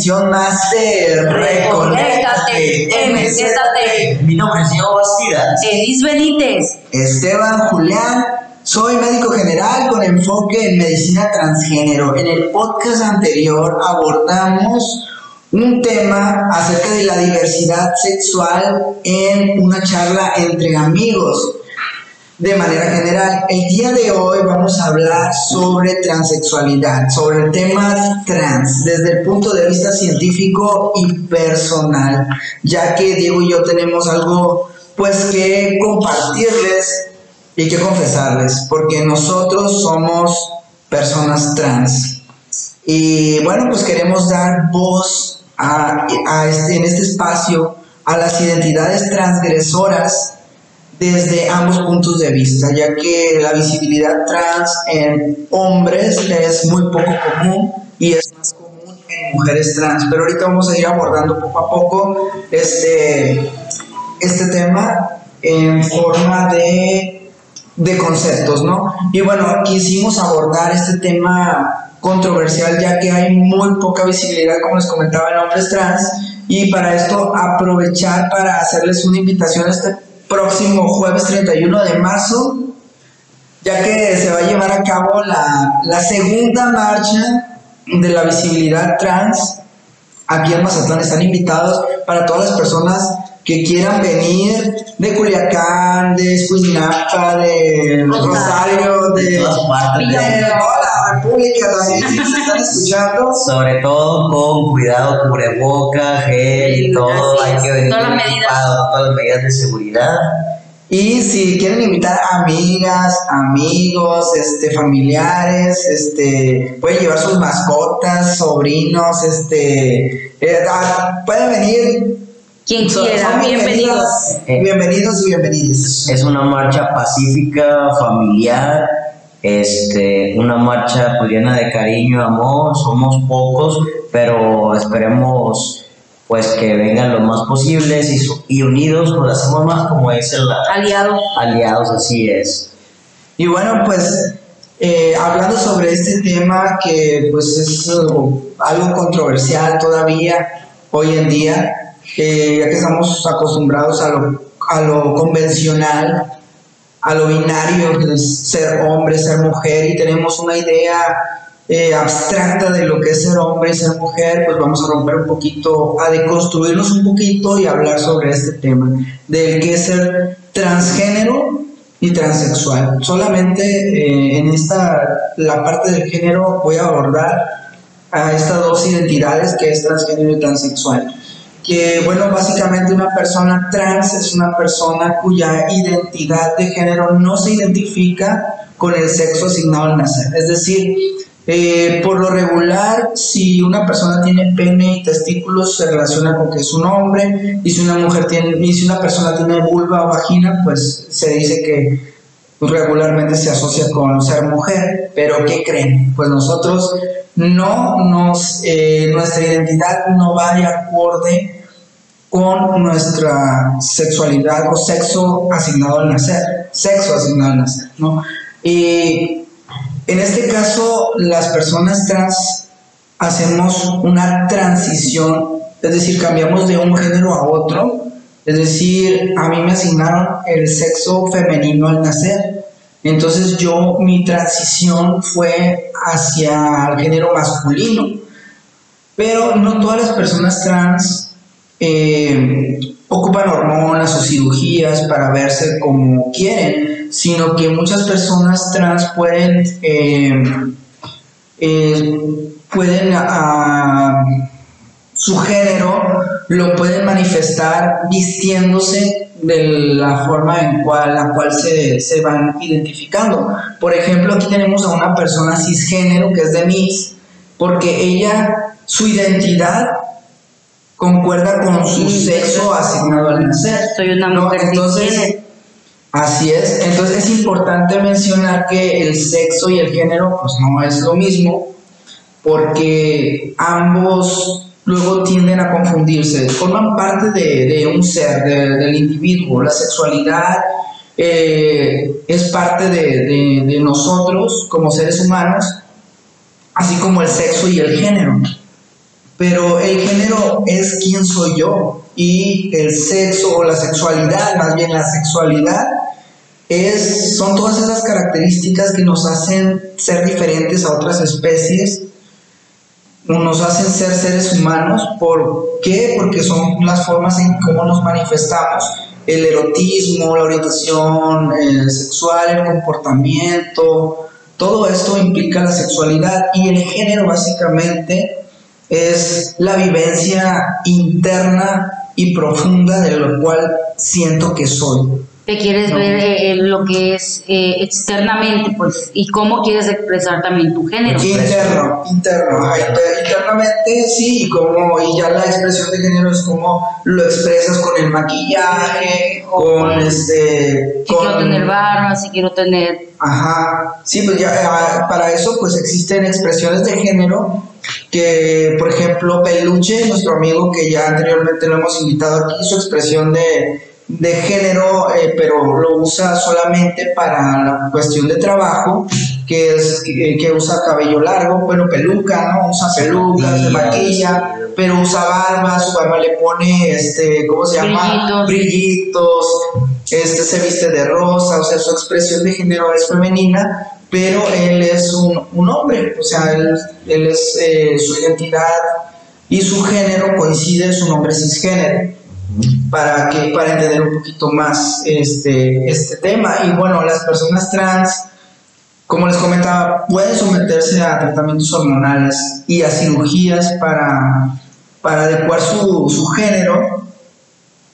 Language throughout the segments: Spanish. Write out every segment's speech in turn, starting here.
emisión más de Reconéctate, MZT. Mi nombre es Diego Bastidas. Elis Benítez. Esteban Julián, soy médico general con enfoque en medicina transgénero. En el podcast anterior abordamos un tema acerca de la diversidad sexual en una charla entre amigos de manera general. El día de hoy vamos a hablar sobre transexualidad, sobre el tema trans, desde el punto de vista científico y personal, ya que Diego y yo tenemos algo pues que compartirles y que confesarles, porque nosotros somos personas trans. Y bueno, pues queremos dar voz a este, en este espacio a las identidades transgresoras desde ambos puntos de vista, ya que la visibilidad trans en hombres es muy poco común y es más común en mujeres trans. Pero ahorita vamos a ir abordando poco a poco este, este tema en forma de, de conceptos, ¿no? Y bueno, quisimos abordar este tema controversial ya que hay muy poca visibilidad, como les comentaba, en hombres trans. Y para esto aprovechar para hacerles una invitación a este próximo jueves 31 de marzo, ya que se va a llevar a cabo la, la segunda marcha de la visibilidad trans. Aquí en Mazatlán están invitados para todas las personas que quieran venir de Culiacán, de Escuinapa, de Rosario, de, De de República también, si se están escuchando. Sobre todo con cuidado, cubreboca, gel y todo. Así Hay es. que venir Todas las medidas. todas las medidas de seguridad. Y si quieren invitar amigas, amigos, este, familiares, este, pueden llevar sus mascotas, sobrinos, este, eh, ah, pueden venir. Quien quiera, bienvenidos. Bienvenidos y bienvenidas. Es una marcha pacífica, familiar, este, una marcha pues, llena de cariño, amor. Somos pocos, pero esperemos pues que vengan lo más posibles y, y unidos pues hacemos más como es el Aliados. aliados, así es. Y bueno, pues eh, hablando sobre este tema que pues es uh, algo controversial todavía hoy en día, eh, ya que estamos acostumbrados a lo, a lo convencional, a lo binario, es ser hombre, ser mujer, y tenemos una idea eh, abstracta de lo que es ser hombre y ser mujer, pues vamos a romper un poquito, a deconstruirnos un poquito y hablar sobre este tema, del que es ser transgénero y transexual. Solamente eh, en esta, la parte del género voy a abordar a estas dos identidades que es transgénero y transexual. Que bueno, básicamente una persona trans es una persona cuya identidad de género no se identifica con el sexo asignado al nacer. Es decir, eh, por lo regular, si una persona tiene pene y testículos, se relaciona con que es un hombre, y si una mujer tiene, y si una persona tiene vulva o vagina, pues se dice que pues, regularmente se asocia con ser mujer. Pero ¿qué creen? Pues nosotros no nos, eh, nuestra identidad no va de acorde con nuestra sexualidad o sexo asignado al nacer, sexo asignado al nacer, ¿no? Y en este caso, las personas trans hacemos una transición, es decir, cambiamos de un género a otro, es decir, a mí me asignaron el sexo femenino al nacer, entonces yo, mi transición fue hacia el género masculino, pero no todas las personas trans eh, ocupan hormonas o cirugías para verse como quieren, sino que muchas personas trans pueden, eh, eh, pueden ah, su género lo pueden manifestar vistiéndose de la forma en la cual se, se van identificando. Por ejemplo, aquí tenemos a una persona cisgénero que es Denise, porque ella, su identidad concuerda con su Sí. sexo asignado al nacer. Soy una ¿no? mujer Entonces, cisgénero. así es. Entonces es importante mencionar que el sexo y el género pues no es lo mismo porque ambos luego tienden a confundirse, forman parte de, de un ser, de- del individuo. La sexualidad eh, es parte de- de nosotros como seres humanos, así como el sexo y el género. Pero el género es quién soy yo y el sexo o la sexualidad, más bien la sexualidad, es, son todas esas características que nos hacen ser diferentes a otras especies, nos hacen ser seres humanos. ¿Por qué? Porque son las formas en cómo nos manifestamos. El erotismo, la orientación sexual, el comportamiento, todo esto implica la sexualidad y el género básicamente es la vivencia interna y profunda de lo cual siento que soy. Te quieres ver eh, lo que es eh, externamente, pues, y cómo quieres expresar también tu género. Interno, interno, ajá, internamente sí, y como, y ya la expresión de género es como lo expresas con el maquillaje, con este, Si quiero con, tener barba, si quiero tener... Ajá, sí, pues ya ah, para eso pues existen expresiones de género que, por ejemplo, Peluche, nuestro amigo que ya anteriormente lo hemos invitado aquí, su expresión de, de género, eh, pero lo usa solamente para la cuestión de trabajo, que es que, que usa cabello largo, bueno, peluca, ¿no? Usa pelucas, se maquilla, pero usa barba, su barba le pone, este, ¿cómo se llama? Brillitos. Brillitos, este se viste de rosa, o sea, su expresión de género es femenina, pero él es un, un hombre, o sea, él, él es eh, su identidad y su género coincide, su nombre es cisgénero, para, que, para entender un poquito más este, este tema. Y bueno, las personas trans, como les comentaba, pueden someterse a tratamientos hormonales y a cirugías para, para adecuar su, su género.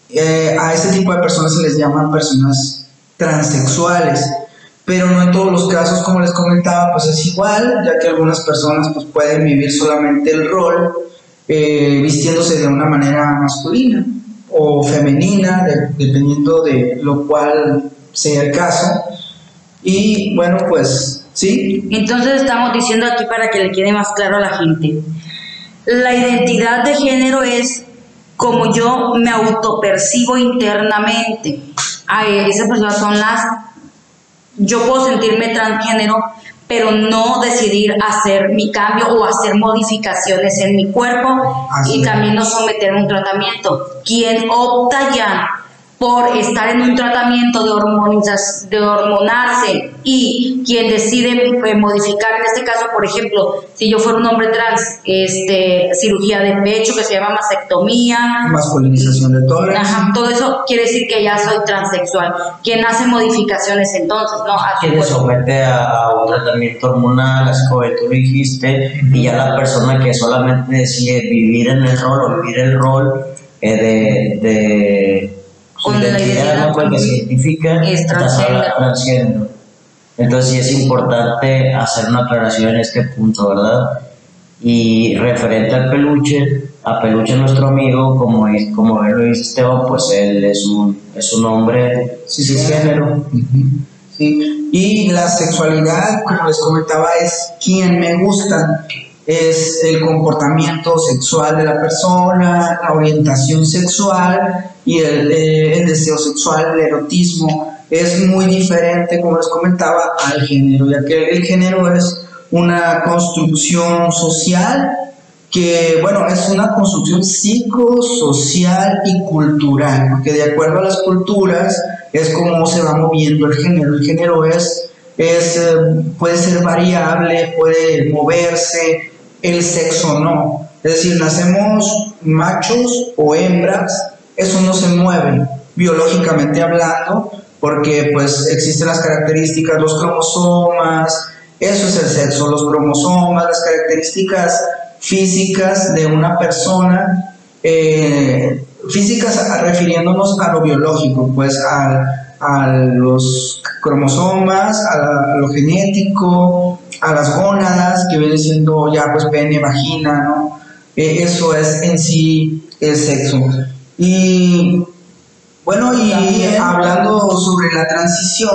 Eh, a ese tipo de personas se les llaman personas transexuales pero no en todos los casos, como les comentaba, pues es igual, ya que algunas personas pues pueden vivir solamente el rol eh, vistiéndose de una manera masculina o femenina, de- dependiendo de lo cual sea el caso. Y bueno, pues sí, Entonces estamos diciendo aquí para que le quede más claro a la gente. La identidad de género es como yo me autopercibo internamente. Esas personas son las... Yo puedo sentirme transgénero, pero no decidir hacer mi cambio o hacer modificaciones en mi cuerpo Así y también no someter a un tratamiento. Quien opta ya por estar en un tratamiento de, hormonizas- de hormonarse y quien decide eh, modificar, en este caso, por ejemplo, si yo fuera un hombre trans, este, cirugía de pecho que se llama mastectomía, masculinización de tórax. Ajá, todo eso quiere decir que ya soy transexual. Quien hace modificaciones entonces, ¿no? Le cuerpo. somete a, un tratamiento hormonal, así como tú lo dijiste, y ya la persona que solamente decide vivir en el rol o vivir el rol eh, de, de Con la identidad ¿no? con que se identifica, es estás hablando transgénero. Entonces sí es importante hacer una aclaración en este punto, ¿verdad? Y referente al peluche, a peluche nuestro amigo, como, es- como él lo dice Esteban, pues él es un, es un hombre cisgénero. Ujú, Sí. Y la sexualidad, como les comentaba, es quien me gusta, es el comportamiento sexual de la persona, la orientación sexual y el, eh, el deseo sexual, el erotismo. Es muy diferente, como les comentaba, al género, ya que el género es una construcción social que, bueno, es una construcción psicosocial y cultural, porque de acuerdo a las culturas es como se va moviendo el género. El género es, es eh, puede ser variable, puede moverse, el sexo no. Es decir, nacemos machos o hembras, eso no se mueve biológicamente hablando, porque pues existen las características, los cromosomas, eso es el sexo, los cromosomas, las características físicas de una persona, eh, físicas refiriéndonos a lo biológico, pues a, a los cromosomas, a, la- a lo genético, a las gónadas, que viene siendo ya pues pene, vagina, ¿no? Eh, eso es en sí el sexo. Y bueno, y hablando sobre la transición,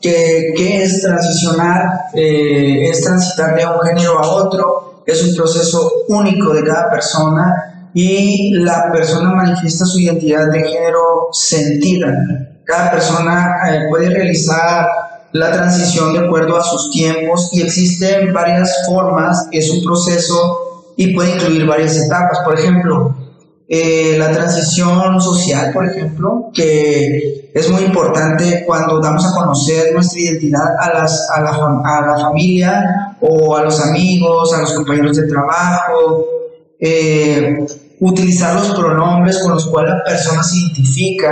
que, que es transicionar, eh, es transitar de un género a otro, es un proceso único de cada persona y la persona manifiesta su identidad de género sentida. Cada persona eh, puede realizar la transición de acuerdo a sus tiempos y existen varias formas, es un proceso y puede incluir varias etapas. Por ejemplo, eh, la transición social, por ejemplo, que es muy importante cuando damos a conocer nuestra identidad a, las, a, la, a la familia o a los amigos, a los compañeros de trabajo. Eh, utilizar los pronombres con los cuales la persona se identifica,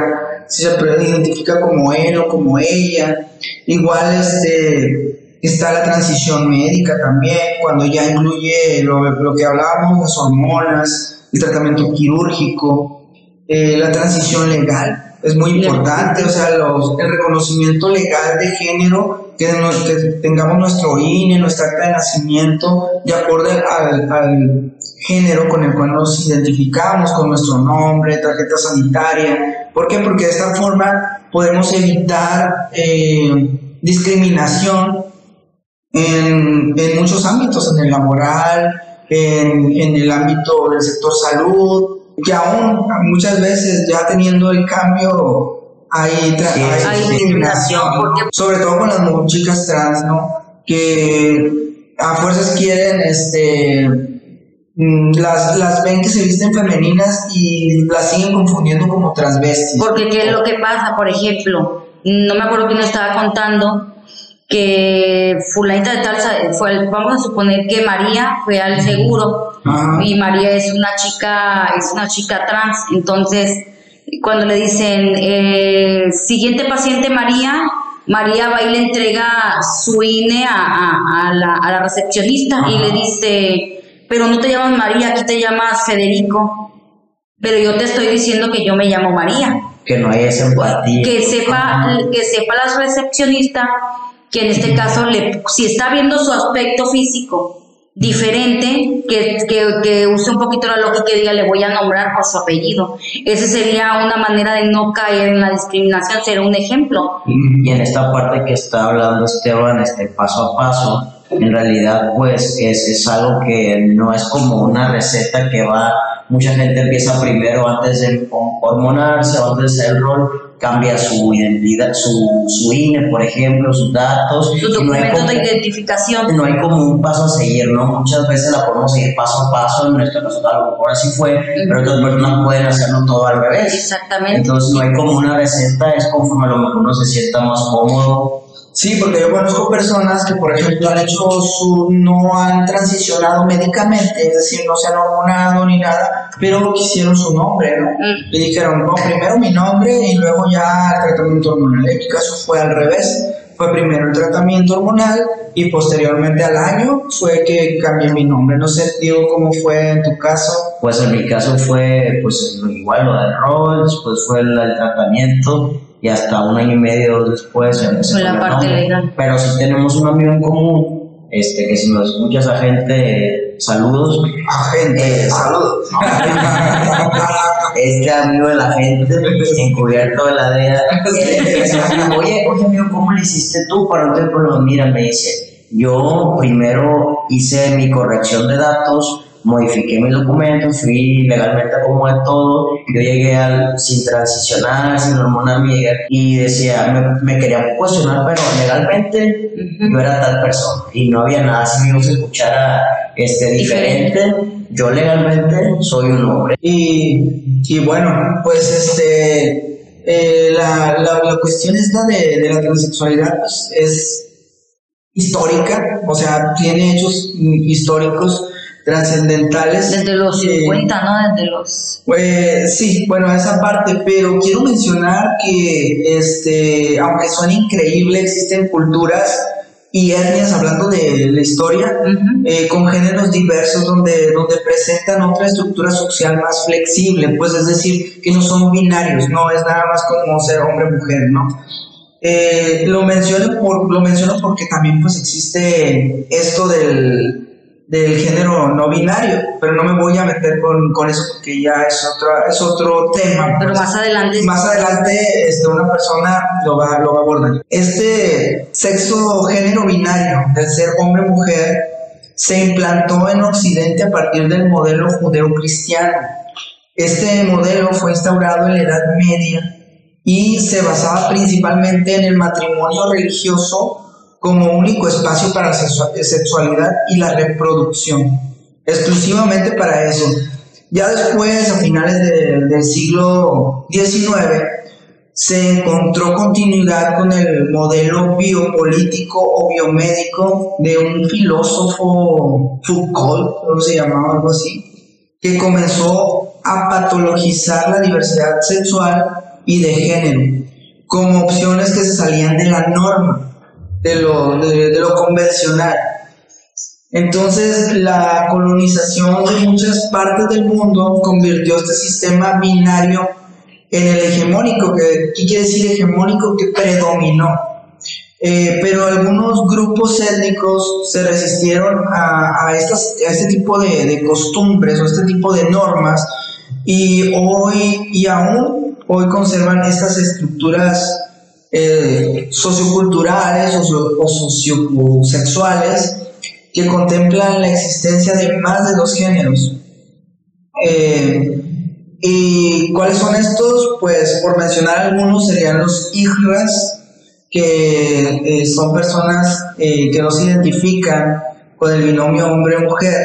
si se identifica como él o como ella. Igual este, está la transición médica también, cuando ya incluye lo, lo que hablábamos, las hormonas, el tratamiento quirúrgico, eh, la transición legal, es muy importante, o sea, los, el reconocimiento legal de género, que, que, tengamos nuestro INE, nuestra acta de nacimiento, de acuerdo al, al, género con el cual nos identificamos, con nuestro nombre, tarjeta sanitaria. ¿Por qué? Porque de esta forma podemos evitar eh, discriminación en, en muchos ámbitos, en el laboral, en, en el ámbito del sector salud, que aún muchas veces ya teniendo el cambio hay, discriminación, sobre todo con las chicas trans, ¿no? Que a fuerzas quieren, este, las, las ven que se visten femeninas y las siguen confundiendo como transvestis. Porque qué es lo que pasa, por ejemplo, no me acuerdo quién estaba contando, que fulanita de tal fue vamos a suponer que María fue al seguro y María es una chica es una chica trans. Entonces cuando le dicen eh, siguiente paciente María María va y le entrega su INE a, a, la, a la, recepcionista y le dice pero no te llamas María aquí te llamas Federico pero yo te estoy diciendo que yo me llamo María que no hay esa empatía que sepa que sepa la recepcionista que en este caso, le, si está viendo su aspecto físico diferente, que, que, que, use un poquito la lógica y diga, le voy a nombrar por su apellido. Esa sería una manera de no caer en la discriminación, será un ejemplo. Y, en esta parte que está hablando Esteban, este paso a paso, en realidad pues es, es algo que no es como una receta que va, mucha gente empieza primero antes de hormonarse antes de hacer el rol, cambia su identidad, su, su INE, por ejemplo, sus datos. Sus documentos de identificación. No hay como un paso a seguir, ¿no? Muchas veces la podemos seguir paso a paso, en nuestro caso a lo mejor así fue, pero otras personas pueden hacerlo todo al revés. Exactamente. Entonces no hay como una receta, es conforme a lo mejor uno se sienta más cómodo Sí, porque yo conozco personas que, por ejemplo, han hecho su, no han transicionado médicamente, es decir, no se han hormonado ni nada, pero quisieron su nombre, ¿no? Mm. Y dijeron, no, primero mi nombre y luego ya el tratamiento hormonal. En mi caso fue al revés, fue primero el tratamiento hormonal y posteriormente al año fue que cambié mi nombre. No sé, digo, cómo fue en tu caso. Pues en mi caso fue, pues igual lo del rol, después fue el, el tratamiento y hasta un año y medio después empecé la parte legal. Pero si tenemos un amigo en común, este, que si nos escuchas a gente, saludos. A gente, saludos. este amigo de la gente, encubierto de la DEA, oye, oye amigo, ¿cómo le hiciste tú para no tener problemas? Mira, me dice, yo primero hice mi corrección de datos, modifiqué mis documentos, fui legalmente como de todo, yo llegué al, sin transicionar, sin hormonar y decía, me, quería cuestionar, pero legalmente yo era tal persona y no había nada, si me se escuchara este, diferente, yo legalmente soy un hombre. Y, y bueno, pues este, eh, la, la, la, cuestión esta de, de la transexualidad pues, es histórica, o sea, tiene hechos históricos trascendentales. Desde los 50, ¿no? Desde los... Pues sí, bueno, esa parte, pero quiero mencionar que, este, aunque son increíbles, existen culturas y etnias, hablando de la historia, eh, con géneros diversos donde, donde presentan otra estructura social más flexible, pues es decir, que no son binarios, no es nada más como ser hombre o mujer, ¿no? Eh, lo, menciono por, lo menciono porque también pues existe esto del, del género no binario, pero no me voy a meter con, con eso porque ya es, otra, es otro tema. Pero más adelante. Más adelante este, una persona lo va, lo va a abordar. Este sexo género binario del ser hombre-mujer se implantó en Occidente a partir del modelo judeo-cristiano. Este modelo fue instaurado en la Edad Media y se basaba principalmente en el matrimonio religioso como único espacio para la sexualidad y la reproducción. exclusivamente para eso. Ya después, a finales del siglo XIX, se encontró continuidad con el modelo biopolítico o biomédico de un filósofo Foucault, creo se llamaba algo así, que comenzó a patologizar la diversidad sexual y de género como opciones que se salían de la norma, de lo, de lo convencional. Entonces, la colonización de muchas partes del mundo convirtió este sistema binario en el hegemónico, que ¿qué quiere decir hegemónico? Que predominó. Eh, pero algunos grupos étnicos se resistieron a, a, estas, a este tipo de, de, costumbres o este tipo de normas y hoy y aún hoy conservan estas estructuras eh, socioculturales o, sociosexuales que contemplan la existencia de más de dos géneros. Eh, ¿Y cuáles son estos? Pues por mencionar algunos serían los hijras, que eh, son personas eh, que no se identifican con el binomio hombre-mujer,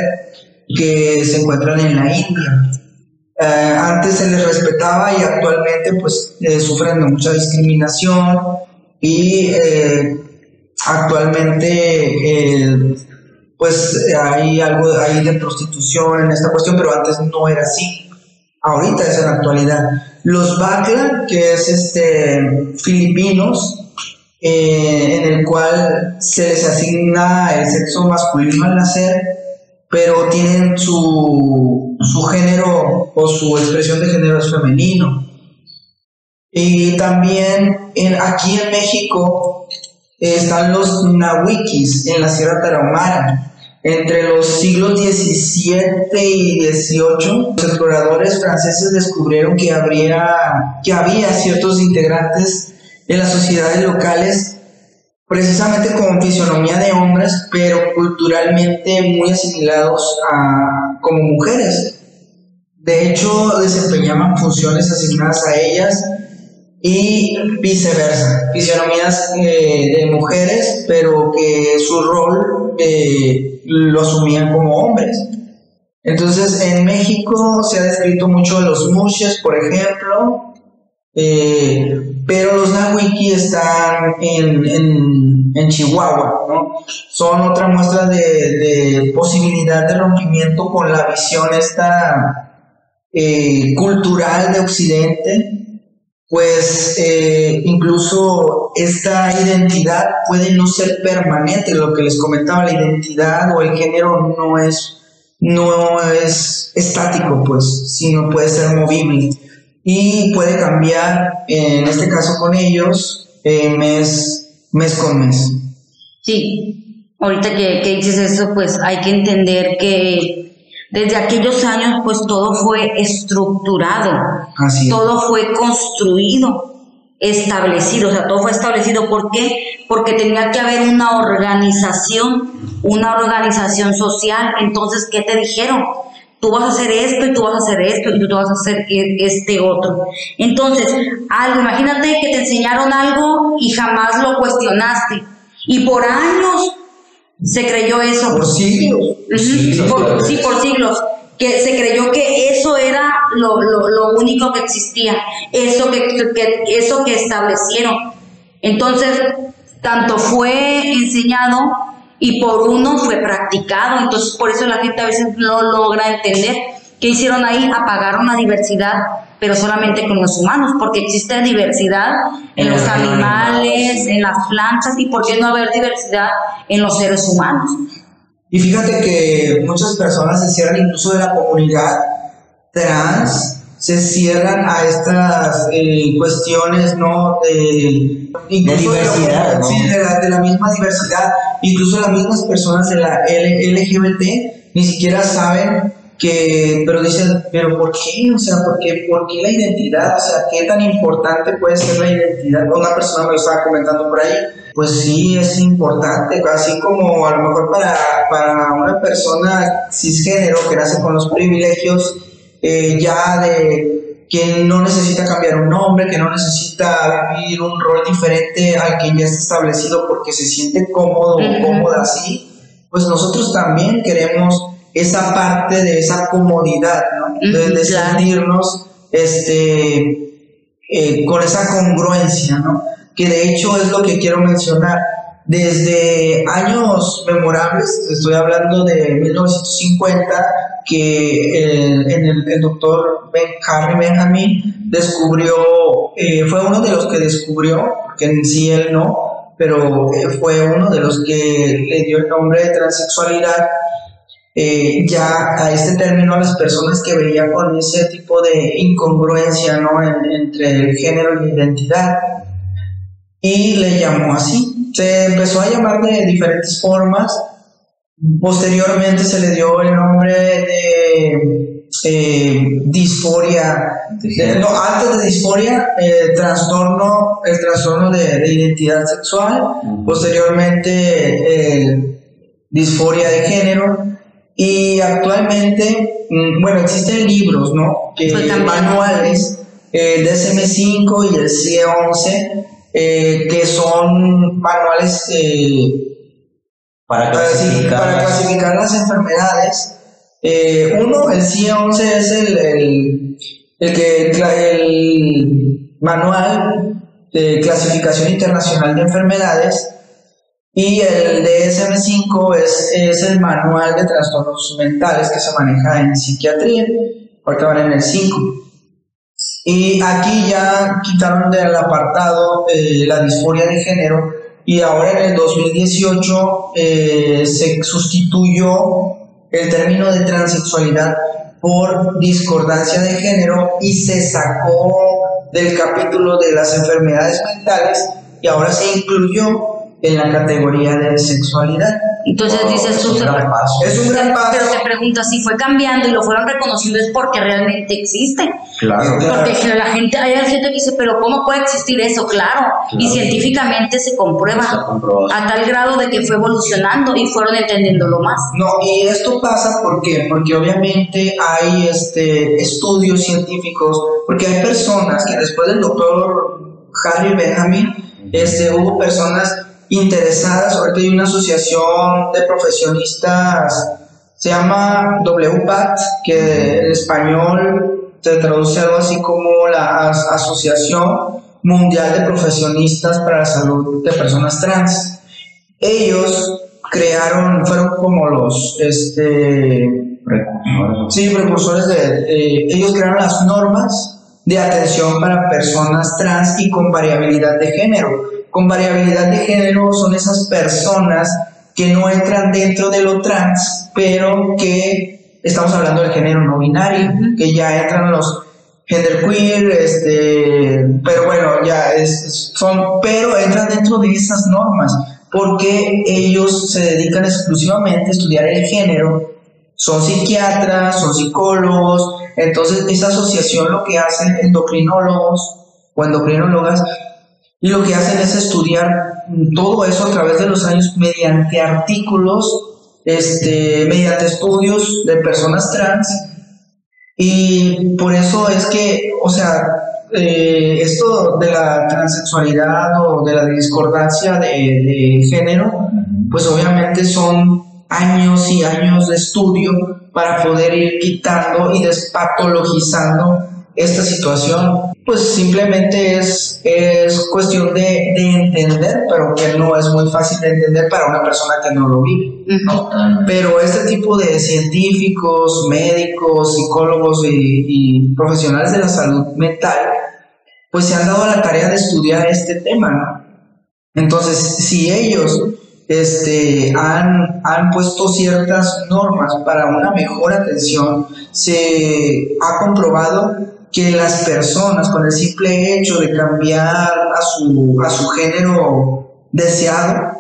que se encuentran en la India. Antes se les respetaba y actualmente pues sufren de mucha discriminación y actualmente pues hay algo ahí de prostitución en esta cuestión, pero antes no era así. Ahorita es en la actualidad. Los Bakla, que es este filipinos, eh, en el cual se les asigna el sexo masculino al nacer, pero tienen su, su género o su expresión de género es femenino. Y también en, aquí en México están los nahuikis en la Sierra Tarahumara entre los siglos XVII y XVIII, los exploradores franceses descubrieron que, habría, que había ciertos integrantes de las sociedades locales precisamente con fisionomía de hombres, pero culturalmente muy asimilados a, como mujeres. De hecho, desempeñaban funciones asignadas a ellas y viceversa, fisionomías eh, de mujeres, pero que su rol eh, lo asumían como hombres. Entonces, en México se ha descrito mucho los mushes, por ejemplo, eh, pero los nahuiki están en, en, Chihuahua, ¿no? Son otra muestra de, de, posibilidad de rompimiento con la visión esta eh, cultural de Occidente, pues eh, incluso esta identidad puede no ser permanente, lo que les comentaba, la identidad o el género no es, no es estático, pues, sino puede ser movible y puede cambiar, en este caso con ellos, eh, mes, mes con mes. Sí, ahorita que, que dices eso, pues hay que entender que desde aquellos años, pues todo fue estructurado, todo fue construido, establecido, o sea, todo fue establecido. ¿Por qué? Porque tenía que haber una organización, una organización social. Entonces, ¿qué te dijeron? Tú vas a hacer esto y tú vas a hacer esto y tú vas a hacer e, este otro. Entonces, algo, imagínate que te enseñaron algo y jamás lo cuestionaste. Y por años se creyó eso. Por siglos. sí, por siglos. Que se creyó que eso era lo, lo, único que existía, eso que, que, eso que establecieron. Entonces, tanto fue enseñado y por uno fue practicado. Entonces, por eso la gente a veces no logra entender qué hicieron ahí, apagaron la diversidad pero solamente con los humanos, porque existe diversidad en los animales, en las plantas, y por qué no haber diversidad en los seres humanos. Y fíjate que muchas personas se cierran incluso de la comunidad trans, se cierran a estas eh, cuestiones, ¿no? De, diversidad, Sí, de la, de la misma diversidad. Incluso las mismas personas de la LGBT ni siquiera saben que, pero dicen, pero ¿por qué? O sea, ¿por qué, ¿por qué la identidad? O sea, ¿qué tan importante puede ser la identidad? Una persona me lo estaba comentando por ahí. Pues sí, es importante, así como a lo mejor para, para una persona cisgénero que nace con los privilegios eh, ya de que no necesita cambiar un nombre, que no necesita vivir un rol diferente al que ya está establecido porque se siente cómodo o cómoda así, pues nosotros también queremos esa parte de esa comodidad, ¿no? De, de claro. sentirnos este, eh, con esa congruencia, ¿no? Que de hecho es lo que quiero mencionar. Desde años memorables, estoy hablando de 1950, que el, el, doctor ben, Harry Benjamin descubrió, eh, fue uno de los que descubrió, porque en sí él no, pero eh, fue uno de los que le dio el nombre de transexualidad eh, ya a este término a las personas que veían con ese tipo de incongruencia ¿no? En- entre el género y la identidad. Y le llamó así. Se empezó a llamar de diferentes formas. Posteriormente se le dio el nombre de eh, disforia. de- no, antes de disforia, eh, trastorno, el trastorno de, de identidad sexual. Posteriormente, eh, disforia de género. Y actualmente, mm, bueno, existen libros, ¿no? Que, cambiando. manuales, el DSM-5 y el CIE-11, eh, que son manuales eh, Para clasificar. para clasificar las enfermedades. Eh, uno, el CIE-11 es el, el, el que, el manual de clasificación internacional de enfermedades y el DSM-5 es, es el manual de trastornos mentales que se maneja en psiquiatría. Ahorita van en el 5. Y aquí ya quitaron del apartado eh, la disforia de género y ahora en el 2018 eh, se sustituyó el término de transexualidad por discordancia de género y se sacó del capítulo de las enfermedades mentales y ahora se incluyó en la categoría de sexualidad. Entonces dices tú, Es un gran paso. Es un gran paso. pero te preguntas si fue cambiando y lo fueron reconociendo es porque realmente existe. Claro. Claro. Porque la gente, hay gente que dice, pero ¿cómo puede existir eso? Claro, y Claro. científicamente se comprueba a tal grado de que fue evolucionando y fueron entendiéndolo más. No, y esto pasa ¿por qué? porque obviamente hay este, estudios científicos, porque hay personas que después del doctor Harry Benjamin, este, hubo personas interesadas, ahorita hay una asociación de profesionistas, se llama WPAT, que en español se traduce algo así como la As- Asociación Mundial de Profesionistas para la Salud de Personas Trans ellos crearon, fueron como los, este, Precursores. sí, precursores de, eh, ellos crearon las normas de atención para personas trans y con variabilidad de género. Con variabilidad de género son esas personas que no entran dentro de lo trans, pero que estamos hablando del género no binario, que ya entran los genderqueer, este, pero bueno, ya es, son, pero entran dentro de esas normas, porque ellos se dedican exclusivamente a estudiar el género, son psiquiatras, son psicólogos, entonces esta asociación lo que hacen endocrinólogos o endocrinólogas y lo que hacen es estudiar mm, todo eso a través de los años mediante artículos, este, mediante estudios de personas trans y por eso es que, o sea, eh, esto de la transexualidad o de la discordancia de, de género, pues obviamente son años y años de estudio para poder ir quitando y despatologizando esta situación. Pues simplemente es, es cuestión de, de entender, pero que no es muy fácil de entender para una persona que no lo vive. Totalmente. Pero este tipo de científicos, médicos, psicólogos y, y profesionales de la salud mental, pues se han dado la tarea de estudiar este tema, ¿no? Entonces, si ellos este, han, han puesto ciertas normas para una mejor atención, se ha comprobado que las personas con el simple hecho de cambiar a su, a su género deseado,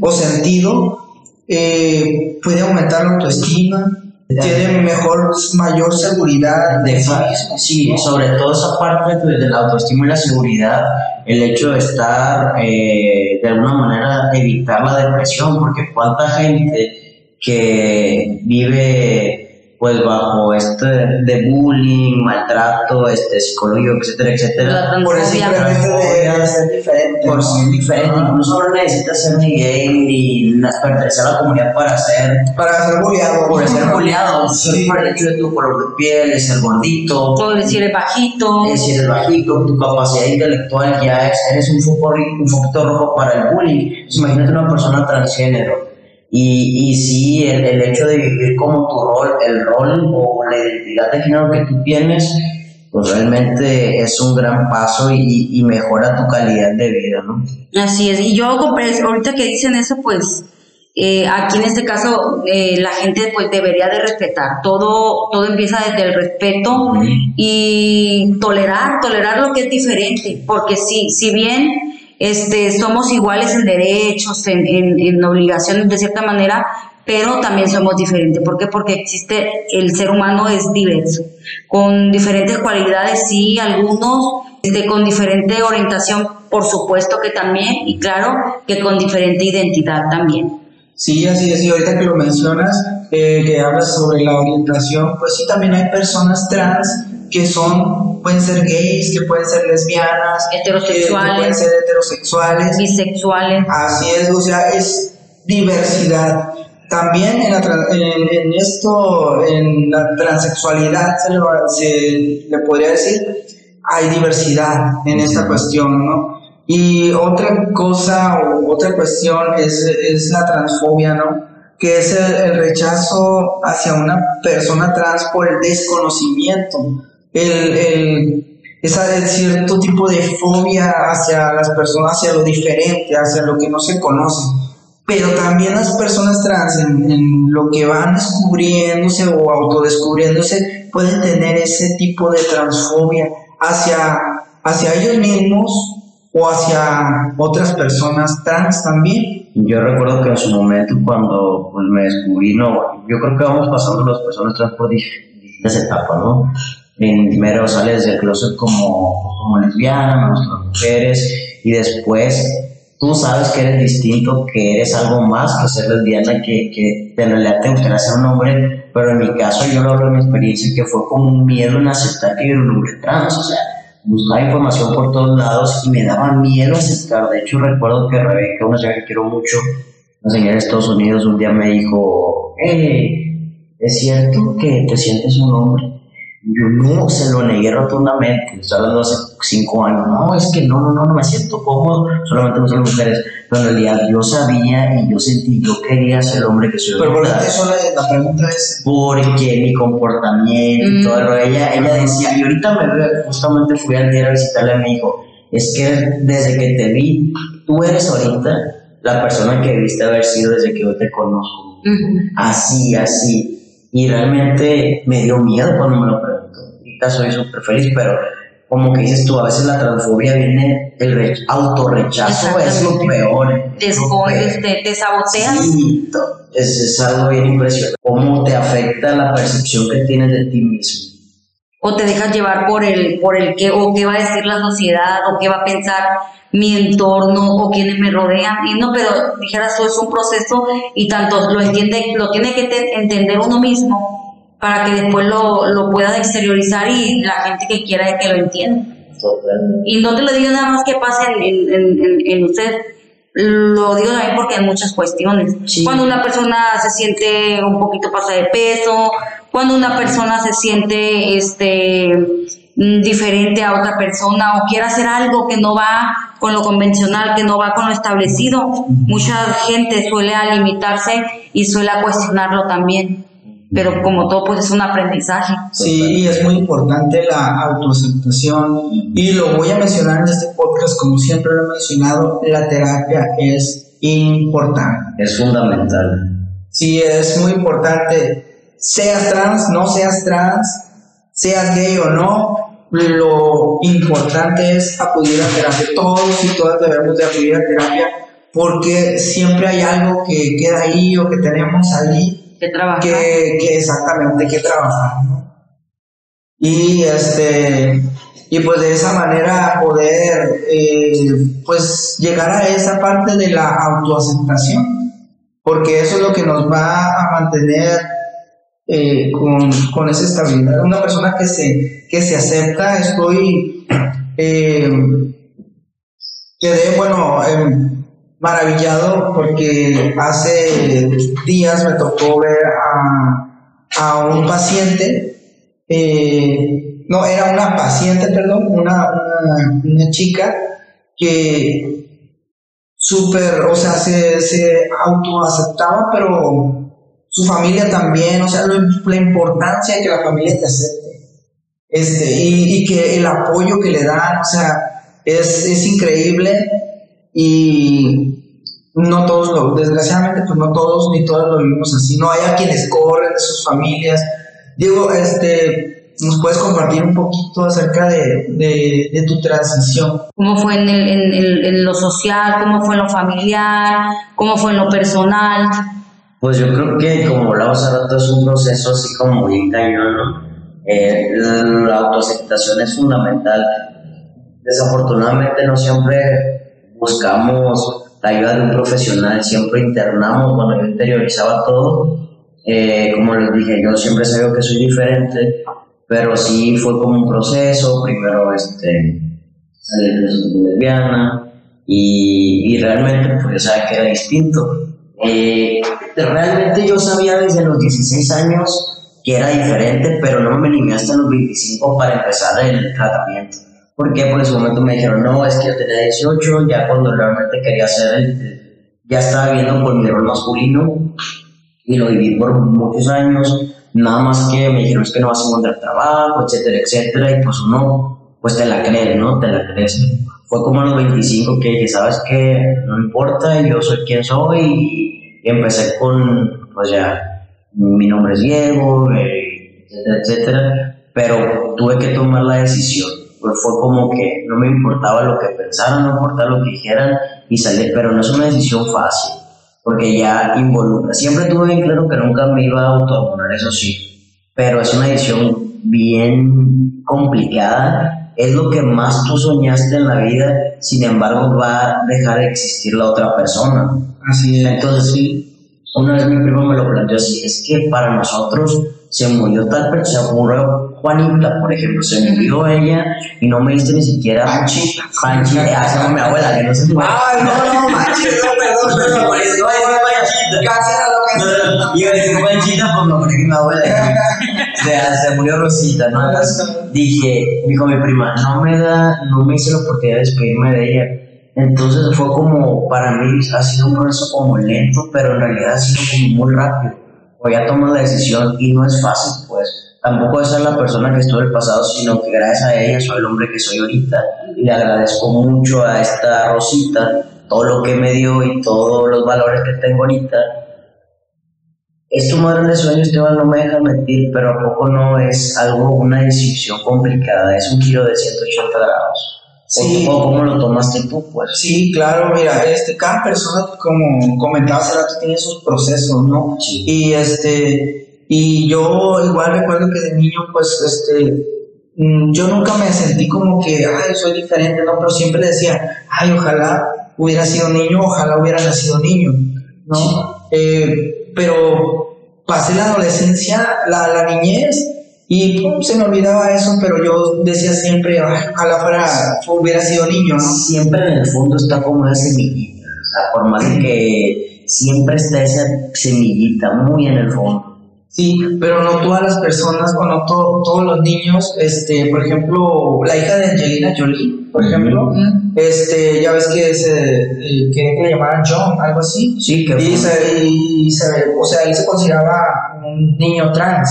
o sentido eh, puede aumentar la autoestima, tiene mejor, mayor seguridad de sí mismo. Sí, sobre todo esa parte de, de la autoestima y la seguridad, el hecho de estar, eh, de alguna manera, evitar la depresión, porque cuánta gente que vive pues bajo este de bullying, maltrato, este psicológico, etcétera, etcétera. Por el simple hecho de ser diferente. Por ser diferente, incluso no necesitas ser ni gay ni pertenecer a la comunidad para ser, Para ser boleado. por ser boleado, Sí. por el hecho de tu color de piel, de ser gordito, decir el bajito. de si eres bajito, tu capacidad intelectual ya es, eres un foco, un foquito rojo para el bullying. Entonces, imagínate una persona transgénero. Y, y sí, el, el hecho de vivir como tu rol, el rol o la identidad de género que tú tienes, pues realmente es un gran paso y, y mejora tu calidad de vida, ¿no? Así es, y yo compré, ahorita que dicen eso, pues eh, aquí en este caso eh, la gente pues debería de respetar, todo, todo empieza desde el respeto y tolerar, tolerar lo que es diferente, porque si, si bien este, somos iguales en derechos, en, en, en obligaciones de cierta manera, pero también somos diferentes. ¿Por qué? Porque existe, el ser humano es diverso, con diferentes cualidades, sí, algunos este, con diferente orientación, por supuesto que también, y claro, que con diferente identidad también. Sí, así es. Y ahorita que lo mencionas, eh, que hablas sobre la orientación, pues sí, también hay personas trans que son, pueden ser gays, que pueden ser lesbianas, que- Heterosexuales. que pueden ser heterosexuales. Bisexuales. Así es, o sea, es diversidad. También en, la tra- en, en esto, en la transexualidad, se le, va- se le podría decir, hay diversidad en esta cuestión, ¿no? Y otra cosa o otra cuestión es, es la transfobia, ¿no? Que es el, el rechazo hacia una persona trans por el desconocimiento, el, el, esa, el cierto tipo de fobia hacia las personas, hacia lo diferente, hacia lo que no se conoce. Pero también las personas trans, en, en lo que van descubriéndose o autodescubriéndose, pueden tener ese tipo de transfobia hacia, hacia ellos mismos o hacia otras personas trans también. Yo recuerdo que en su momento cuando pues, me descubrí, no, yo creo que vamos pasando las personas trans por distintas etapas, ¿no? Primero sales del closet como, como lesbiana, me gustan las mujeres, y después tú sabes que eres distinto, que eres algo más que ser lesbiana, que, que en realidad te gustaría ser un hombre, pero en mi caso yo lo hablo de mi experiencia, que fue como un miedo en aceptar que era un hombre trans, o sea, buscaba información por todos lados y me daba miedo aceptar. De hecho, recuerdo que Rebeca, una señora que quiero mucho, una señora de Estados Unidos, un día me dijo, hey, ¿es cierto que te sientes un hombre? Yo no, se lo negué rotundamente, estoy hablando hace cinco años, no, es que no, no, no, no me siento cómodo, solamente me son mujeres, pero en realidad yo sabía y yo sentí, yo quería ser el hombre que soy Pero por eso la, la pregunta es, porque mi comportamiento y Mm. rollo, ella, ella decía, y ahorita me justamente fui al día a visitarle a mi hijo, es que desde que te vi, tú eres ahorita la persona que debiste haber sido desde que yo te conozco, Ujú. así, así, y realmente me dio miedo cuando me lo preguntó, ahorita soy súper feliz, pero como que dices tú, a veces la transfobia viene, el re- autorrechazo es lo peor. Te, es lo esco- peor. este, te sabotean. Sí, es, es algo bien impresionante. Cómo te afecta la percepción que tienes de ti mismo. o te dejas llevar por el, por el qué, o qué va a decir la sociedad, o qué va a pensar mi entorno, o quienes me rodean. Y no, pero dijeras tú, es un proceso y tanto lo entiende, lo tiene que te- entender uno mismo para que después lo, lo pueda exteriorizar y la gente que quiera que lo entienda. Y no te lo digo nada más que pase en, en, en- en usted, lo digo también porque hay muchas cuestiones. Sí. Cuando una persona se siente un poquito pasada de peso, cuando una persona se siente este mm, diferente a otra persona o quiere hacer algo que no va con lo convencional, que no va con lo establecido, mucha gente suele limitarse y suele cuestionarlo también. Pero como todo, pues es un aprendizaje. Sí, y es muy importante la autoaceptación. Y lo voy a mencionar en este podcast, como siempre lo he mencionado, la terapia es importante. Es fundamental. Sí, es muy importante. Seas trans, no seas trans, seas gay o no, lo importante es acudir a terapia. Todos y todas debemos de acudir a terapia porque siempre hay algo que queda ahí o que tenemos ahí Que trabajar. que, que exactamente que trabajar. Y este y pues de esa manera poder eh, pues llegar a esa parte de la autoaceptación, porque eso es lo que nos va a mantener eh, con, con, esa estabilidad. Una persona que se, que se acepta, estoy, eh, quedé, bueno, em, maravillado porque hace días me tocó ver a, a un paciente, eh, no, era una paciente, perdón, una, una, chica que súper, o sea, se, se autoaceptaba, pero su familia también, o sea, la importancia de que la familia te acepte, este, y, y que el apoyo que le dan, o sea, es, es increíble y no todos lo, desgraciadamente, pues no todos ni todos lo vivimos así, no hay a quienes corren de sus familias. Diego, este, ¿nos puedes compartir un poquito acerca de, de, de tu transición? ¿Cómo fue en, el, en, el, en lo social? ¿Cómo fue en lo familiar? ¿Cómo fue en lo personal? Pues yo creo que como hablamos hace rato es un proceso así como muy cañón, ¿no? Eh, la autoaceptación es fundamental. Desafortunadamente no siempre buscamos la ayuda de un profesional, siempre internamos, bueno, yo interiorizaba todo. Eh, como les dije, yo siempre sabía que soy diferente, pero sí fue como un proceso, primero este, salir de lesbiana y, y realmente pues yo sabía que era distinto eh, realmente yo sabía desde los 16 años que era diferente, pero no me animé hasta los 25 para empezar el tratamiento. ¿Por? Porque en su momento me dijeron, no, es que yo tenía 18, ya cuando realmente quería hacer el, ya estaba viendo por mi rol masculino y lo viví por muchos años, nada más que me dijeron es que no vas a encontrar trabajo, etcétera, etcétera, y pues uno, pues te la crees, ¿no? Te la crees. Fue como a los 25 que dije, sabes que no importa, yo soy quien soy y y empecé con, pues ya, mi nombre es Diego, eh, etcétera, etcétera, pero tuve que tomar la decisión. Pues fue como que no me importaba lo que pensaran, no importaba lo que dijeran y salí, pero no es una decisión fácil, porque ya involucra. Siempre tuve bien claro que nunca me iba a autoamonar, eso sí, pero es una decisión bien complicada. Es lo que más tú soñaste en la vida, sin embargo va a dejar de existir la otra persona Así es. Entonces, sí, una vez mi primo me lo planteó así, es que para nosotros se murió tal persona, se murió Juanita, por ejemplo, se murió ella y no me diste ni siquiera Panchita. Panchita, ah, se llama mi abuela, que no sé si Ay, no, no, manches, no, perdón, perdón. Iba a decir Panchita. Casi era lo que No, no, Iba a decir Panchita, pues me acordé que mi abuela se, se murió Rosita, ¿no? Entonces, dije, dijo mi prima, no me da, no me hice la oportunidad de despedirme de ella entonces fue como, para mí ha sido un proceso como lento, pero en realidad ha sido como muy rápido. Voy a tomar la decisión y no es fácil, pues. Tampoco es ser la persona que estuve en el pasado, sino que gracias a ella soy el hombre que soy ahorita. Y le agradezco mucho a esta Rosita todo lo que me dio y todos los valores que tengo ahorita. Es tu madre de sueños, Esteban, no me deja mentir, pero a poco no es algo, una decisión complicada, es un giro de 180 grados. Sí. ¿O cómo lo tomaste tú, pues? Sí, claro, mira, este, cada persona, como comentaba hace rato, tiene sus procesos, ¿no? Sí. Y este, y yo igual recuerdo que de niño, pues, este, mm, yo nunca me sentí como que, ay, soy diferente, ¿no? Pero siempre decía, ay, ojalá hubiera sido niño, ojalá hubiera nacido niño, ¿no? Eh, pero pasé la adolescencia, la, la niñez, y pum, se me olvidaba eso, pero yo decía siempre, "Ay, ojalá fuera, hubiera sido niño, ¿no? Siempre en el fondo está como esa semillita. O sea, por más de que siempre está esa semillita muy en el fondo. Sí, pero no todas las personas, o no to- todos los niños, este, por ejemplo, la hija de Angelina Jolie, por ejemplo, este, ya ves que se, eh, quería que le llamaran John, algo así, Sí, que y se, y se- o sea, él se consideraba un niño trans,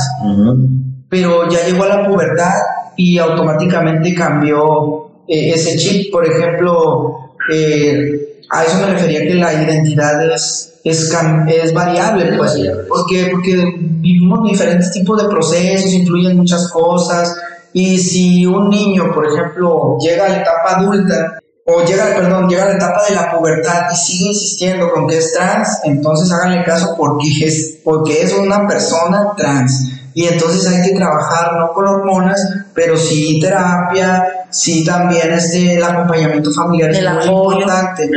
pero ya llegó a la pubertad y automáticamente cambió eh, ese chip. Por ejemplo, eh, a eso me refería que la identidad es, es, es variable, pues, porque, porque vivimos diferentes tipos de procesos, influyen muchas cosas, y si un niño, por ejemplo, llega a la etapa adulta, o llega, perdón, llega a la etapa de la pubertad y sigue insistiendo con que es trans, entonces háganle caso porque es, porque es una persona trans. Y entonces hay que trabajar no con hormonas, pero sí terapia, sí también este, el acompañamiento familiar es El muy apoyo. importante.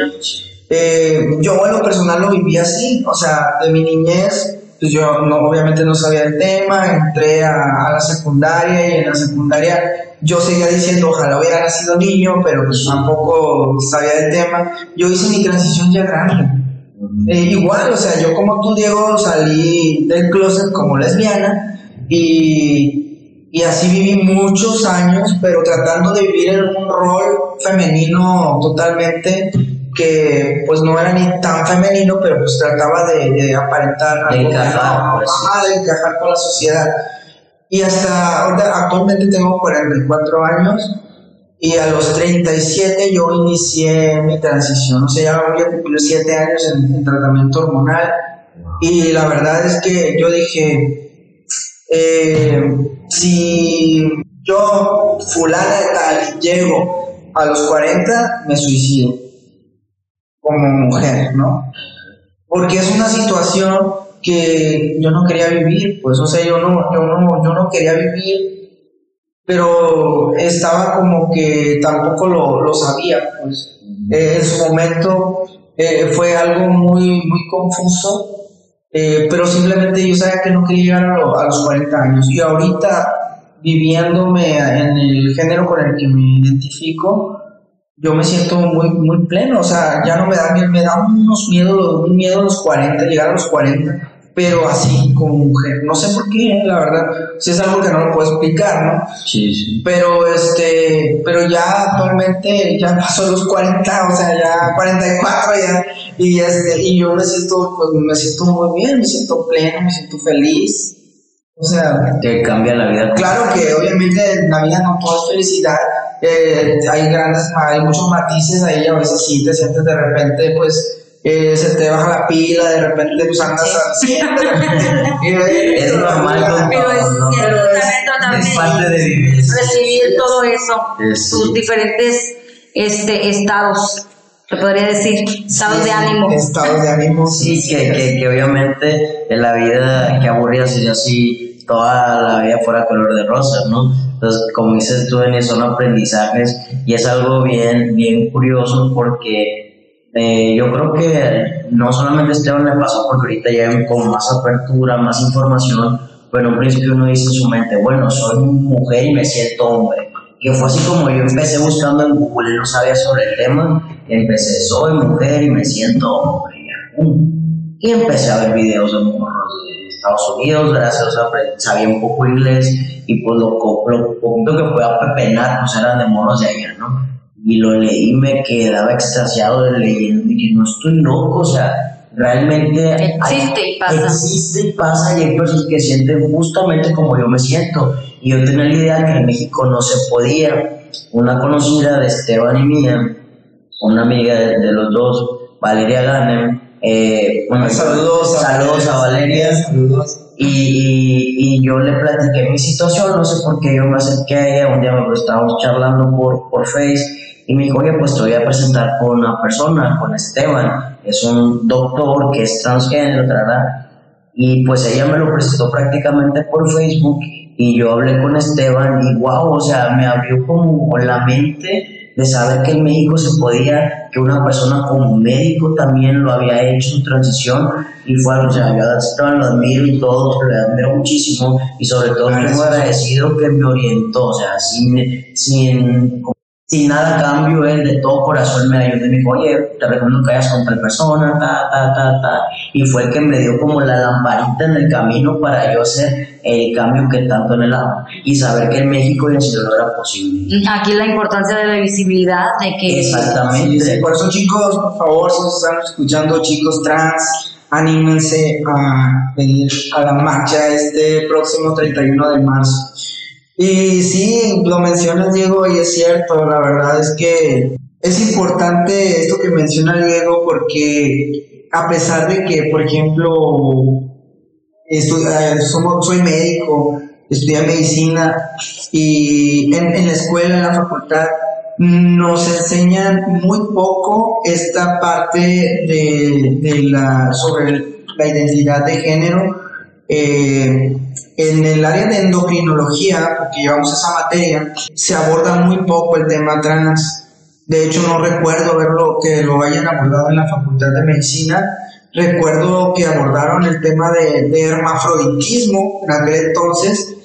Eh, yo en lo personal lo viví así, o sea, de mi niñez pues yo no, obviamente no sabía el tema, entré a, la secundaria y en la secundaria yo seguía diciendo ojalá hubiera nacido niño, pero pues tampoco sabía del tema. Yo hice mi transición ya grande. Eh, igual, o sea, yo como tú, Diego, salí del closet como lesbiana y, y así viví muchos años, pero tratando de vivir en un rol femenino totalmente que pues no era ni tan femenino, pero pues trataba de, de aparentar De encajar, ajá, de encajar con la sociedad. Y hasta ahorita, actualmente tengo 44 años y a los 37 yo inicié mi transición, o sea, ya voy a cumplir 7 años en, en tratamiento hormonal. Y la verdad es que yo dije, eh, si yo, fulana de tal, llego a los 40, me suicido como mujer, ¿no? Porque es una situación que yo no quería vivir, pues, o sea, yo no, yo no, yo no quería vivir, pero estaba como que tampoco lo, lo sabía, pues. Eh, en su momento eh, fue algo muy, muy confuso, eh, pero simplemente yo sabía que no quería llegar a, lo- a los 40 años. Y ahorita, viviéndome en el género con el que me identifico, yo me siento muy, muy pleno, o sea, ya no me da miedo, me da unos miedos, un miedo a los 40, llegar a los 40, pero así como mujer, no sé por qué, la verdad, si es algo que no lo puedo explicar, ¿no? Sí, sí. Pero este, pero ya actualmente ya pasó los 40, o sea, ya 44 ya, y este, y yo me siento, pues me siento muy bien, me siento pleno, me siento feliz, o sea, Te cambia la vida. Claro que obviamente en la vida no todo es felicidad, eh, hay grandes, hay muchos matices ahí, a veces sí te sientes de repente, pues, eh, se te baja la pila, de repente pues andas Sí. eh, Es normal Pero es es- Es parte de vivir. recibir todo eso, Es- sus diferentes este, estados, se podría decir, estados de ánimo. Estados de ánimo, Sí, que, que, que obviamente en la vida que aburrida sería así toda la vida fuera color de rosa, ¿no? Entonces, como dices tú, Denis, son aprendizajes y es algo bien, bien curioso porque eh, yo creo que no solamente Esteban le pasó porque ahorita ya como más apertura, más información, pero en un principio uno dice en su mente, bueno, soy mujer y me siento hombre. Que fue así como yo empecé buscando en Google, no sabía sobre el tema, y empecé, soy mujer y me siento hombre. Y empecé a ver videos de morros de Estados Unidos, gracias a que sabía un poco inglés, y pues lo, lo poquito que podía pepenar, pues eran de morros de allá, ¿no? Y lo leí me quedaba extasiado de leyendo, y que no estoy loco, o sea, realmente hay- Existe y pasa. Existe y pasa y hay personas que sienten justamente como yo me siento. Y yo tenía la idea que en México no se podía. Una conocida de Esteban y mía, una amiga de, de los dos, Valeria Ganem, eh, bueno, Saludos a saludos a Valeria. Saludos. Y, y, y yo le platiqué mi situación, no sé por qué yo me acerqué a ella, un día me estábamos charlando por, por Face y me dijo, oye, pues te voy a presentar con una persona, con Esteban, es un doctor que es transgénero, ¿verdad? Y pues ella me lo presentó prácticamente por Facebook y yo hablé con Esteban y wow, o sea, me abrió como la mente de saber que en México se podía, que una persona como médico también lo había hecho su transición y fue, o sea, yo lo admiro y todo, lo admiro muchísimo y sobre todo tengo agradecido que me orientó, o sea, sin, sin, sin nada a cambio, él de todo corazón me ayudó y me dijo, oye, te recomiendo que vayas con tal persona, ta, ta, ta, ta, y fue el que me dio como la lamparita en el camino para yo hacer el cambio que tanto anhelaba y saber que en México y en Ciudad era posible. Aquí la importancia de la visibilidad, de que Exactamente. Sí, sí, por eso chicos, por favor, si nos están escuchando chicos trans, anímense a venir a la marcha este próximo 31 de marzo. Y sí, lo mencionas Diego y es cierto, la verdad es que es importante esto que menciona Diego porque a pesar de que, por ejemplo, estu- eh, somos- soy médico, estudié medicina y en, en la escuela, en la facultad, nos enseñan muy poco esta parte de, de la, sobre la identidad de género. Eh, en el área de endocrinología, porque llevamos esa materia, se aborda muy poco el tema trans. De hecho, no recuerdo verlo que lo hayan abordado en la Facultad de Medicina. recuerdo que abordaron el tema de, de hermafroditismo en aquel entonces,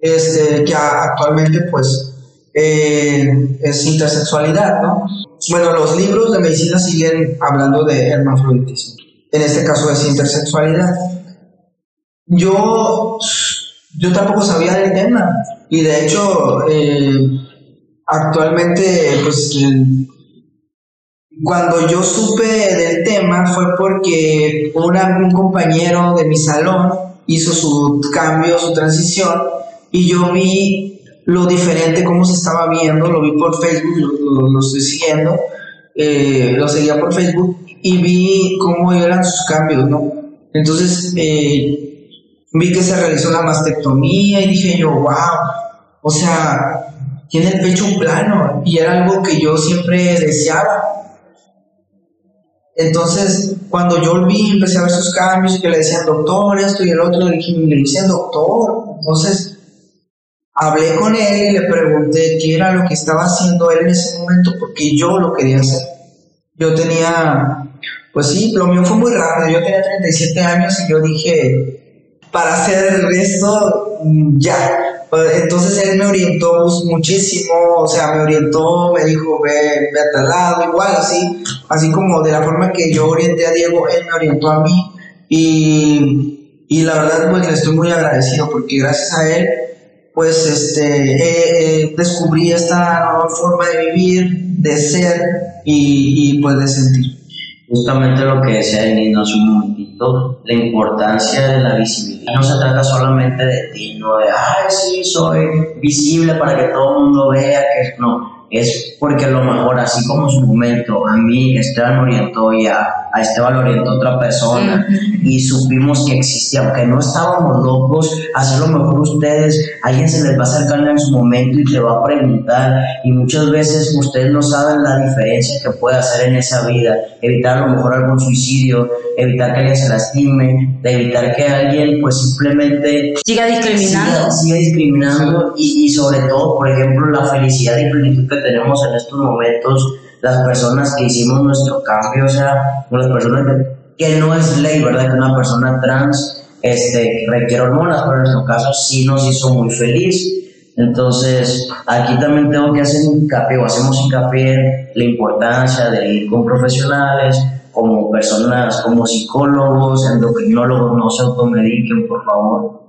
este, que actualmente pues eh, es intersexualidad, ¿no? Bueno, los libros de medicina siguen hablando de hermafroditismo, en este caso es intersexualidad. Yo, yo tampoco sabía del tema y de hecho eh, actualmente pues cuando yo supe del tema fue porque un compañero de mi salón hizo su cambio, su transición, y yo vi lo diferente, cómo se estaba viendo, lo vi por Facebook, lo, estoy siguiendo, eh, lo seguía por Facebook, y vi cómo eran sus cambios, ¿no? Entonces, eh, vi que se realizó una mastectomía y dije yo, wow, o sea, tiene el pecho plano, y era algo que yo siempre deseaba entonces, cuando yo vi, empecé a ver sus cambios y que le decían doctor, esto y el otro, le, dije, le dicen doctor. Entonces, hablé con él y le pregunté qué era lo que estaba haciendo él en ese momento porque yo lo quería hacer. Yo tenía, pues sí, lo mío fue muy rápido. Yo tenía 37 años y yo dije, para hacer esto, ya. Pues, entonces él me orientó muchísimo, o sea, me orientó, me dijo, ve, ve a tal lado, igual, así, así como de la forma que yo orienté a Diego, él me orientó a mí y, y la verdad, pues le estoy muy agradecido porque gracias a él, pues, este, descubrí esta nueva forma de vivir, de ser y, y pues de sentir justamente lo que decía Nino hace un momentito, la importancia de la visibilidad. No se trata solamente de ti, no de, ay, sí, soy visible para que todo el mundo vea que no es porque a lo mejor, así como su momento, a mí Esteban orientó y a, Esteban lo orientó otra persona. Y supimos que existía, aunque no estábamos locos, hacer lo mejor ustedes, alguien se les va a acercar en su momento y te va a preguntar. Y muchas veces ustedes no saben la diferencia que puede hacer en esa vida, evitar a lo mejor algún suicidio, evitar que alguien se lastime, de evitar que alguien pues simplemente siga discriminando, siga, discriminando. Y, y sobre todo, por ejemplo, la felicidad y plenitud que tenemos en estos momentos, las personas que hicimos nuestro cambio, o sea, las personas que, no es ley, ¿verdad? Que una persona trans este, requiere hormonas, pero en nuestro caso sí nos hizo muy feliz. Entonces, aquí también tengo que hacer hincapié, o hacemos hincapié en la importancia de ir con profesionales, como personas, como psicólogos, endocrinólogos, no se automediquen, por favor,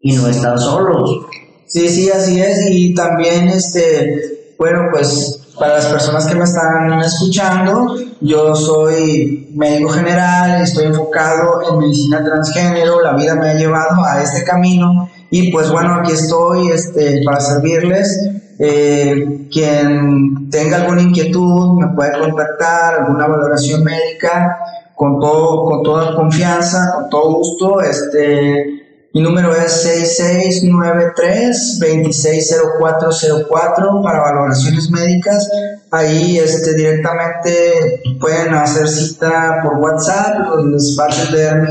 y no están solos. Sí, sí, así es, y también este, bueno, pues para las personas que me están escuchando, yo soy médico general, estoy enfocado en medicina transgénero, la vida me ha llevado a este camino y pues bueno, aquí estoy este, para servirles. Eh, quien tenga alguna inquietud me puede contactar, alguna valoración médica, con, todo, con toda confianza, con todo gusto. Este, mi número es 6693-260404 para valoraciones médicas. Ahí este, directamente pueden hacer cita por WhatsApp, les va a atender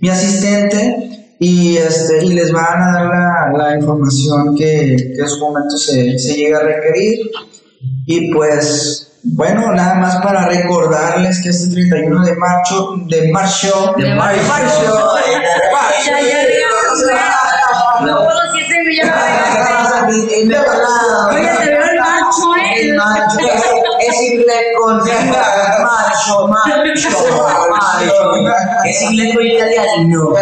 mi, asistente y, este, y les van a dar la, la información que, que, en su momento se, se llega a requerir. Y pues bueno, nada más para recordarles que este 31 de marzo, de marzo, de marzo, ya, ya, no puedo decir ese millón Oye, te veo el macho, ¿eh? El macho, es inglés con macho, macho, macho, es inglés con italiano.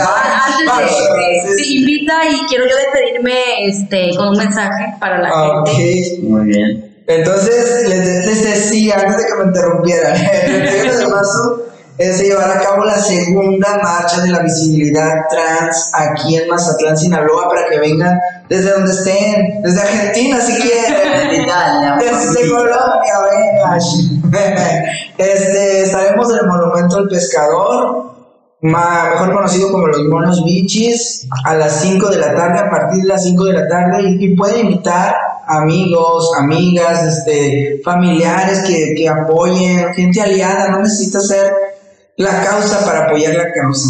Antes de, invita y quiero yo despedirme este, con un mensaje para la gente. Muy bien. Entonces, les, decía, antes de que me interrumpieran, el 31 de marzo se llevará a cabo la segunda marcha de la visibilidad trans aquí en Mazatlán, Sinaloa, para que vengan desde donde estén, desde Argentina si quieren, desde Colombia, vengan. Este, estaremos en el Monumento del Pescador, mejor conocido como los monos bichis, a las 5 de la tarde, a partir de las 5 de la tarde, y, y pueden invitar amigos, amigas, este, familiares que, que apoyen, gente aliada, no necesita ser la causa para apoyar la causa.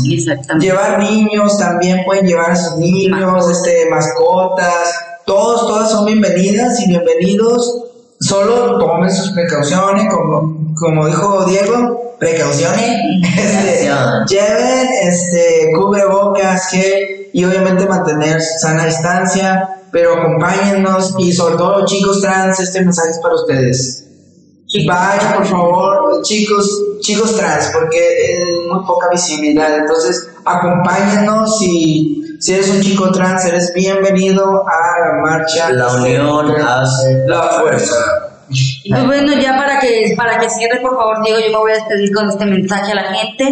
Llevar niños también pueden llevar a sus niños, este, mascotas, todos, todas son bienvenidas y bienvenidos. Solo tomen sus precauciones, como, como dijo Diego, precauciones, este, lleven este, cubrebocas, gel y obviamente mantener sana distancia, pero acompáñennos y sobre todo chicos trans, este mensaje es para ustedes. Vayan, por favor, chicos, chicos trans, porque es muy poca visibilidad. Entonces, acompáñenos y si eres un chico trans, eres bienvenido a la marcha. La unión hace la fuerza. Y pues bueno, ya para que, para que cierre, por favor, Diego, yo me voy a despedir con este mensaje a la gente.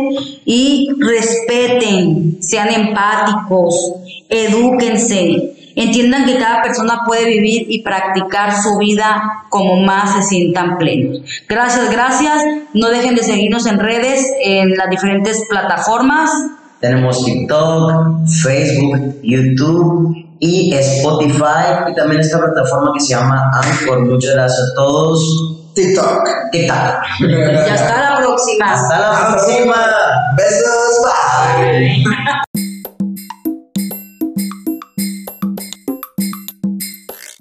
Y respeten, sean empáticos, edúquense, entiendan que cada persona puede vivir y practicar su vida como más se sientan plenos. Gracias, gracias. No dejen de seguirnos en redes, en las diferentes plataformas. Tenemos TikTok, Facebook, YouTube y Spotify y también esta plataforma que se llama Anchor. Muchas gracias a todos. TikTok. TikTok. Y hasta la próxima. Hasta la próxima. Besos. Bye.